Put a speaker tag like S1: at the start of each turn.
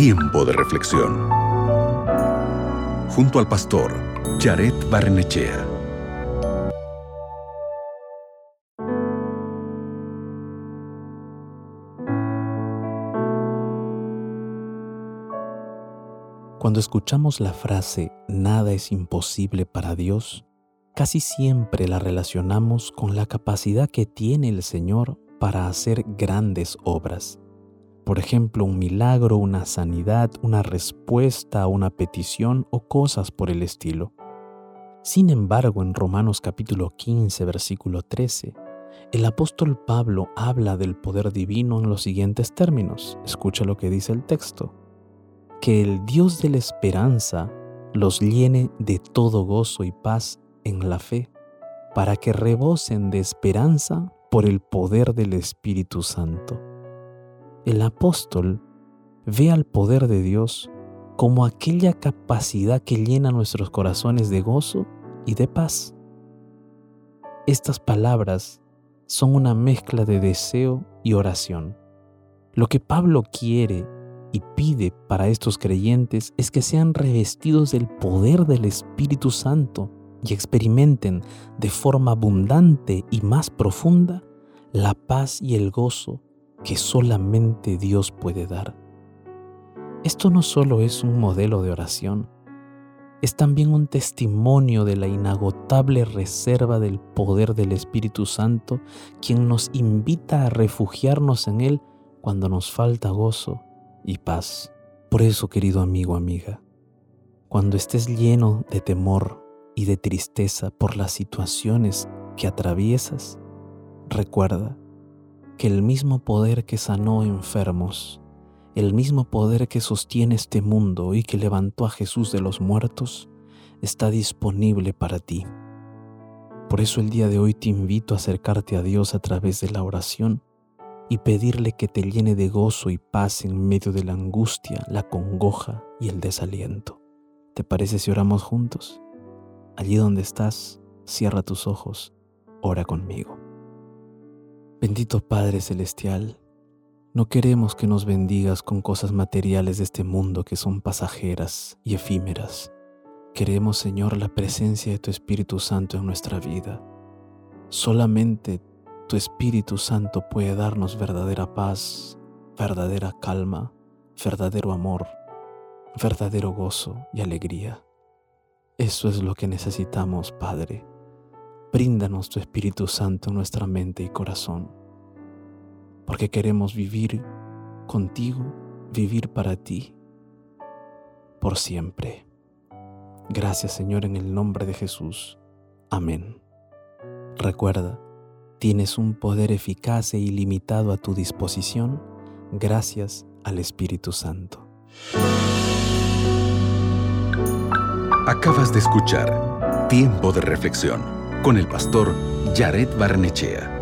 S1: Tiempo de reflexión. Junto al pastor Jared Barnechea.
S2: Cuando escuchamos la frase nada es imposible para Dios, casi siempre la relacionamos con la capacidad que tiene el Señor para hacer grandes obras. Por ejemplo, un milagro, una sanidad, una respuesta a una petición o cosas por el estilo. Sin embargo, en Romanos capítulo 15, versículo 13, el apóstol Pablo habla del poder divino en los siguientes términos. Escucha lo que dice el texto. Que el Dios de la esperanza los llene de todo gozo y paz en la fe, para que rebosen de esperanza por el poder del Espíritu Santo. El apóstol ve al poder de Dios como aquella capacidad que llena nuestros corazones de gozo y de paz. Estas palabras son una mezcla de deseo y oración. Lo que Pablo quiere y pide para estos creyentes es que sean revestidos del poder del Espíritu Santo y experimenten de forma abundante y más profunda la paz y el gozo que solamente Dios puede dar. Esto no solo es un modelo de oración, es también un testimonio de la inagotable reserva del poder del Espíritu Santo, quien nos invita a refugiarnos en Él cuando nos falta gozo y paz. Por eso, querido amigo, amiga, cuando estés lleno de temor, y de tristeza por las situaciones que atraviesas, recuerda que el mismo poder que sanó enfermos, el mismo poder que sostiene este mundo y que levantó a Jesús de los muertos, está disponible para ti. Por eso el día de hoy te invito a acercarte a Dios a través de la oración y pedirle que te llene de gozo y paz en medio de la angustia, la congoja y el desaliento. ¿Te parece si oramos juntos? Allí donde estás, cierra tus ojos, ora conmigo. Bendito Padre Celestial, no queremos que nos bendigas con cosas materiales de este mundo que son pasajeras y efímeras. Queremos, Señor, la presencia de tu Espíritu Santo en nuestra vida. Solamente tu Espíritu Santo puede darnos verdadera paz, verdadera calma, verdadero amor, verdadero gozo y alegría. Eso es lo que necesitamos, Padre. Bríndanos tu Espíritu Santo en nuestra mente y corazón, porque queremos vivir contigo, vivir para ti, por siempre. Gracias Señor en el nombre de Jesús. Amén. Recuerda, tienes un poder eficaz e ilimitado a tu disposición gracias al Espíritu Santo.
S1: Acabas de escuchar Tiempo de Reflexión con el pastor Jared Barnechea.